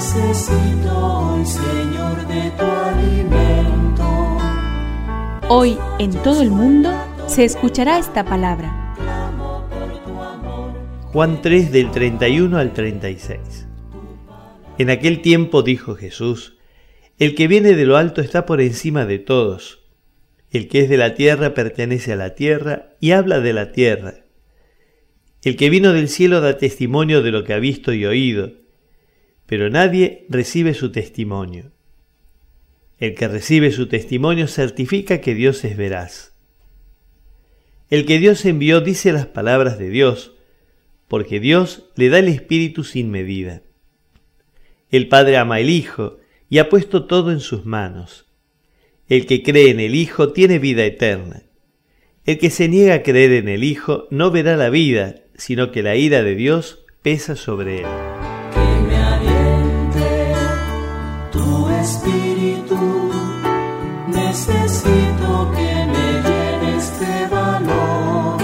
Necesito hoy, Señor, de tu alimento. Hoy en todo el mundo se escuchará esta palabra. Juan 3 del 31 al 36. En aquel tiempo dijo Jesús, El que viene de lo alto está por encima de todos. El que es de la tierra pertenece a la tierra y habla de la tierra. El que vino del cielo da testimonio de lo que ha visto y oído, pero nadie recibe su testimonio. El que recibe su testimonio certifica que Dios es veraz. El que Dios envió dice las palabras de Dios, porque Dios le da el Espíritu sin medida. El Padre ama el Hijo y ha puesto todo en sus manos. El que cree en el Hijo tiene vida eterna. El que se niega a creer en el Hijo no verá la vida, sino que la ira de Dios pesa sobre él. Espíritu. Necesito que me valor.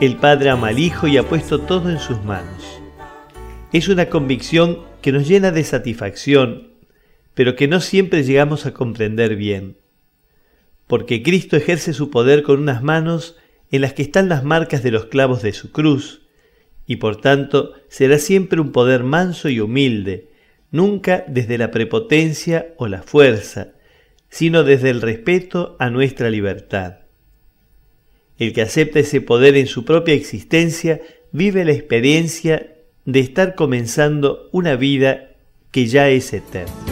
El Padre ama al Hijo y ha puesto todo en sus manos. Es una convicción que nos llena de satisfacción, pero que no siempre llegamos a comprender bien. Porque Cristo ejerce su poder con unas manos en las que están las marcas de los clavos de su cruz, y por tanto será siempre un poder manso y humilde, nunca desde la prepotencia o la fuerza, sino desde el respeto a nuestra libertad. El que acepta ese poder en su propia existencia vive la experiencia de estar comenzando una vida que ya es eterna.